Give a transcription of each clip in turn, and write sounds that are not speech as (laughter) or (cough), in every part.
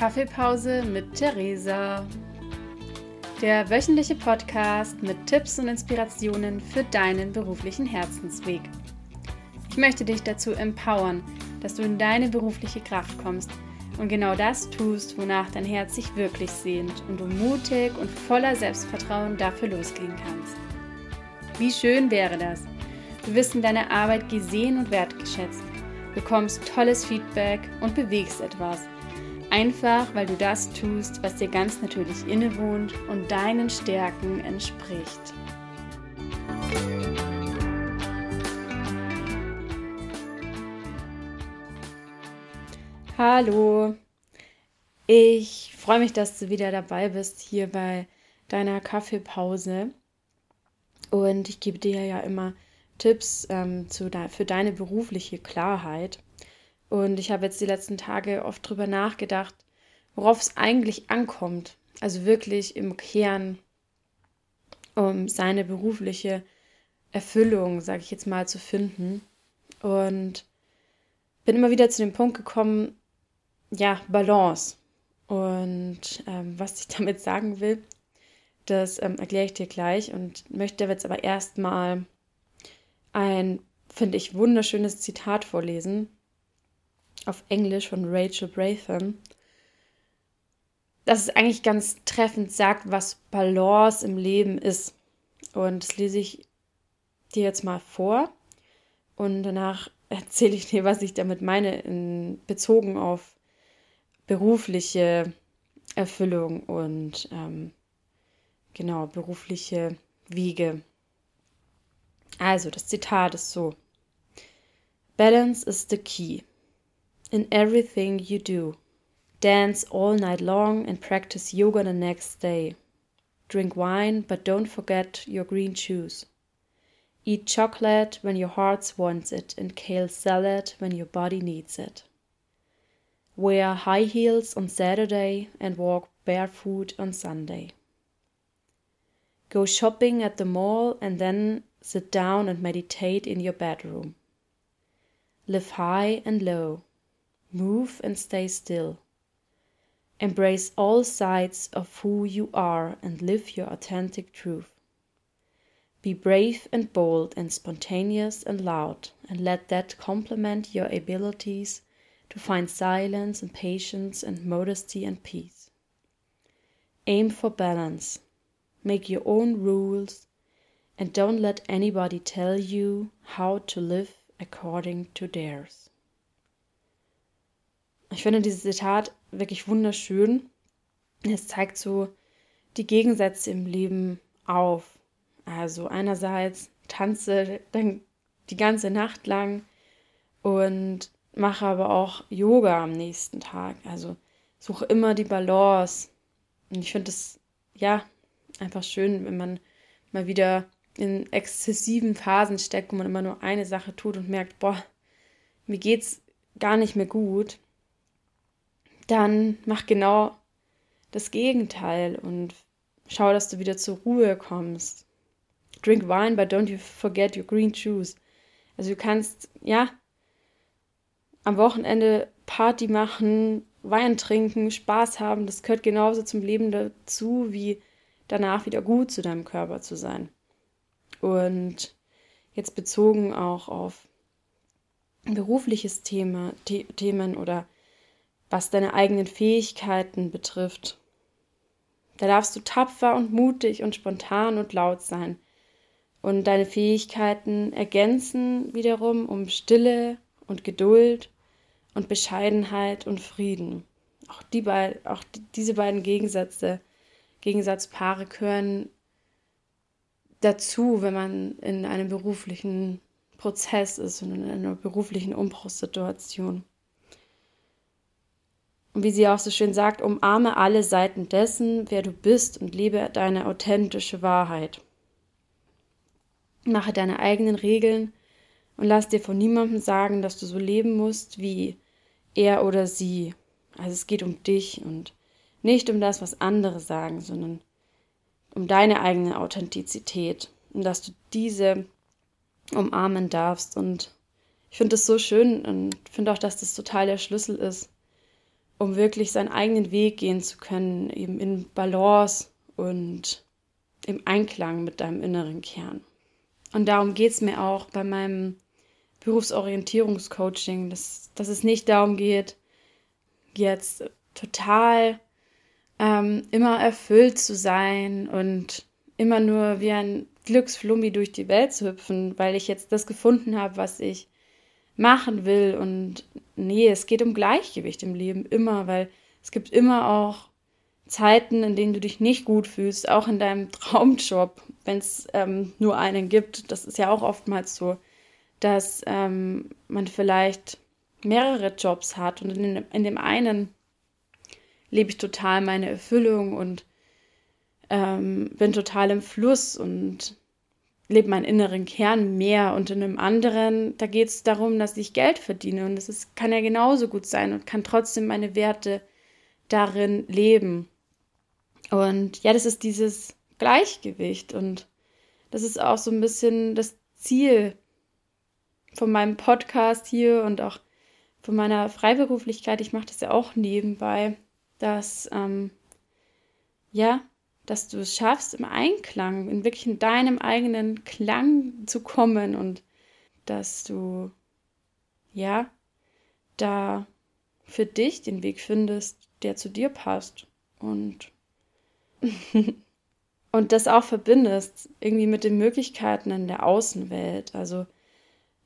Kaffeepause mit Theresa. Der wöchentliche Podcast mit Tipps und Inspirationen für deinen beruflichen Herzensweg. Ich möchte dich dazu empowern, dass du in deine berufliche Kraft kommst und genau das tust, wonach dein Herz sich wirklich sehnt und du mutig und voller Selbstvertrauen dafür losgehen kannst. Wie schön wäre das? Du wirst in deiner Arbeit gesehen und wertgeschätzt, bekommst tolles Feedback und bewegst etwas – Einfach weil du das tust, was dir ganz natürlich innewohnt und deinen Stärken entspricht. Hallo, ich freue mich, dass du wieder dabei bist hier bei deiner Kaffeepause. Und ich gebe dir ja immer Tipps ähm, de für deine berufliche Klarheit. Und ich habe jetzt die letzten Tage oft drüber nachgedacht, worauf es eigentlich ankommt. Also wirklich im Kern um seine berufliche Erfüllung, sage ich jetzt mal, zu finden. Und bin immer wieder zu dem Punkt gekommen, ja, Balance. Und ähm, was ich (laughs) damit sagen will, das ähm, erkläre ich dir gleich und möchte jetzt aber erstmal ein, finde ich, wunderschönes Zitat vorlesen auf Englisch von Rachel Bratham, das es eigentlich ganz treffend sagt, was Balance im Leben ist. Und das lese ich dir jetzt mal vor und danach (laughs) erzähle ich dir, was ich damit meine, in, bezogen auf berufliche Erfüllung und ähm, genau berufliche Wege. Also, das Zitat ist so: Balance is the key in everything you do. Dance all night long and practice yoga the next day. Drink wine, but don't forget your green shoes. Eat chocolate when your heart wants it and kale salad when your body needs it. Wear high heels on Saturday and walk barefoot on Sunday. Go shopping at the mall and then sit down and meditate in your bedroom. Live high and low. Move and stay still. Embrace all sides of who you are and live your authentic truth. Be brave and bold and spontaneous and loud, and let that complement your abilities to find silence and patience and modesty and peace. Aim for balance. Make your own rules and don't let anybody tell you how to live according to theirs. Ich finde dieses Zitat wirklich wunderschön. Es zeigt so die Gegensätze im Leben auf. Also einerseits tanze dann die ganze Nacht lang und mache aber auch Yoga am nächsten Tag. Also suche immer die Balance. Und ich finde es ja einfach schön, wenn man mal wieder in exzessiven Phasen steckt, wo man immer nur eine Sache tut und merkt, boah, mir geht's gar nicht mehr gut dann mach genau das Gegenteil und schau, dass du wieder zur Ruhe kommst. Drink wine, but don't you forget your green juice. Also du kannst, ja, am Wochenende Party machen, Wein trinken, Spaß haben, das gehört genauso zum Leben dazu, wie danach wieder gut zu deinem Körper zu sein. Und jetzt bezogen auch auf berufliches Thema, The Themen oder was deine eigenen Fähigkeiten betrifft. Da darfst du tapfer und mutig und spontan und laut sein und deine Fähigkeiten ergänzen wiederum um Stille und Geduld und Bescheidenheit und Frieden. Auch, die beid, auch diese beiden Gegensätze, Gegensatzpaare gehören dazu, wenn man in einem beruflichen Prozess ist und in einer beruflichen Umbruchssituation. Und wie sie auch so schön sagt, umarme alle Seiten dessen, wer du bist und lebe deine authentische Wahrheit. Mache deine eigenen Regeln und lass dir von niemandem sagen, dass du so leben musst wie er oder sie. Also es geht um dich und nicht um das, was andere sagen, sondern um deine eigene Authentizität und dass du diese umarmen darfst. Und ich finde das so schön und finde auch, dass das total der Schlüssel ist um wirklich seinen eigenen Weg gehen zu können, eben in Balance und im Einklang mit deinem inneren Kern. Und darum geht es mir auch bei meinem Berufsorientierungscoaching, dass, dass es nicht darum geht, jetzt total ähm, immer erfüllt zu sein und immer nur wie ein Glücksflummi durch die Welt zu hüpfen, weil ich jetzt das gefunden habe, was ich machen will. Und nee, es geht um Gleichgewicht im Leben immer, weil es gibt immer auch Zeiten, in denen du dich nicht gut fühlst, auch in deinem (laughs) Traumjob, wenn es ähm, nur einen gibt. Das ist ja auch oftmals so, dass ähm, man vielleicht mehrere Jobs hat und in, in dem einen lebe ich total meine Erfüllung und ähm, bin total im Fluss und lebe meinen inneren Kern mehr und in einem anderen, da geht es darum, dass ich Geld verdiene und es kann ja genauso gut sein und kann trotzdem meine Werte darin leben. Und ja, das ist dieses Gleichgewicht und das ist auch so ein bisschen das Ziel von meinem Podcast hier und auch von meiner Freiberuflichkeit. Ich mache das ja auch nebenbei, dass ähm, ja, dass du es schaffst, im Einklang, in wirklich in deinem eigenen Klang zu kommen und dass du ja da für dich den Weg findest, der zu dir passt und (laughs) und das auch verbindest irgendwie mit den Möglichkeiten in der Außenwelt. Also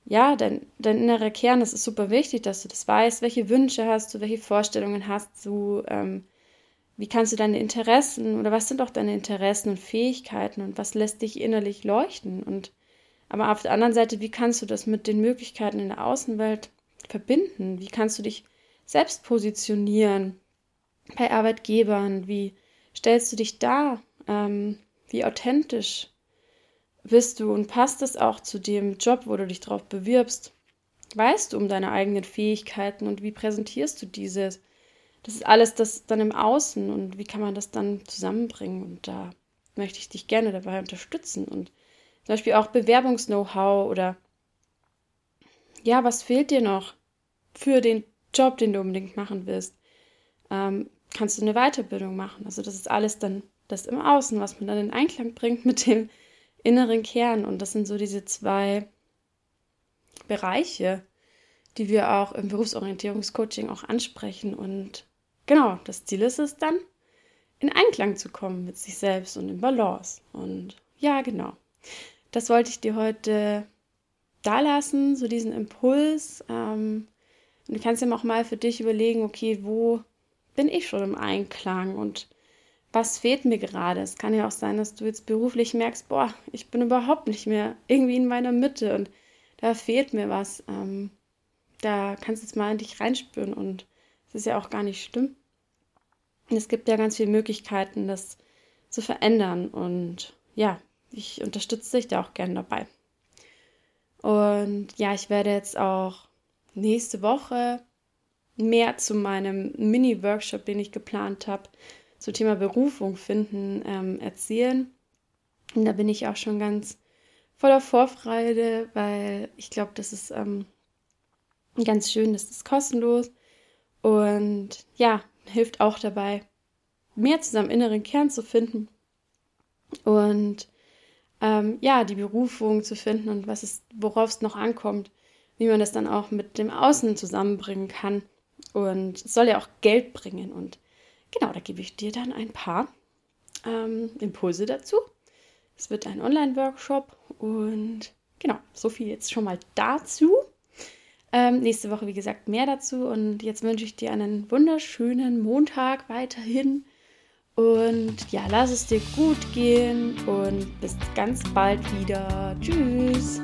ja, dein, dein innerer Kern, das ist super wichtig, dass du das weißt, welche Wünsche hast du, welche Vorstellungen hast du, ähm, wie kannst du deine Interessen oder was sind auch deine Interessen und Fähigkeiten und was lässt dich innerlich leuchten und aber auf der anderen Seite, wie kannst du das mit den Möglichkeiten in der Außenwelt verbinden? Wie kannst du dich selbst positionieren bei Arbeitgebern? Wie stellst du dich da? Ähm, wie authentisch bist du und passt es auch zu dem Job, wo du dich drauf bewirbst? Weißt du um deine eigenen Fähigkeiten und wie präsentierst du dieses? Das ist alles das dann im Außen und wie kann man das dann zusammenbringen? Und da möchte ich dich gerne dabei unterstützen und zum Beispiel auch Bewerbungs-Know-how oder ja, was fehlt dir noch für den Job, den du unbedingt machen willst? Ähm, kannst du eine Weiterbildung machen? Also das ist alles dann das im Außen, was man dann in Einklang bringt mit dem inneren Kern. Und das sind so diese zwei Bereiche, die wir auch im Berufsorientierungscoaching auch ansprechen. Und genau, das Ziel ist es dann, in Einklang zu kommen mit sich selbst und in Balance. Und ja, genau. Das wollte ich dir heute da lassen, so diesen Impuls. Ähm, und du kannst ja auch mal für dich überlegen, okay, wo bin ich schon im Einklang und was fehlt mir gerade? Es kann ja auch sein, dass du jetzt beruflich merkst, boah, ich bin überhaupt nicht mehr irgendwie in meiner Mitte und da fehlt mir was. Ähm, da kannst du jetzt mal in dich reinspüren und es ist ja auch gar nicht schlimm. Es gibt ja ganz viele Möglichkeiten, das zu verändern und ja, ich unterstütze dich da auch gerne dabei. Und ja, ich werde jetzt auch nächste Woche mehr zu meinem Mini-Workshop, den ich geplant habe, zum Thema Berufung finden, ähm, erzählen. Und da bin ich auch schon ganz voller Vorfreude, weil ich glaube, das ist ähm, ganz schön, das ist kostenlos und ja, hilft auch dabei, mehr zu seinem inneren Kern zu finden und ähm, ja, die Berufung zu finden und was es, worauf es noch ankommt, wie man das dann auch mit dem Außen zusammenbringen kann. Und es soll ja auch Geld bringen und Genau, da gebe ich dir dann ein paar ähm, Impulse dazu. Es wird ein Online-Workshop und genau, so viel jetzt schon mal dazu. Ähm, nächste Woche, wie gesagt, mehr dazu. Und jetzt wünsche ich dir einen wunderschönen Montag weiterhin. Und ja, lass es dir gut gehen und bis ganz bald wieder. Tschüss.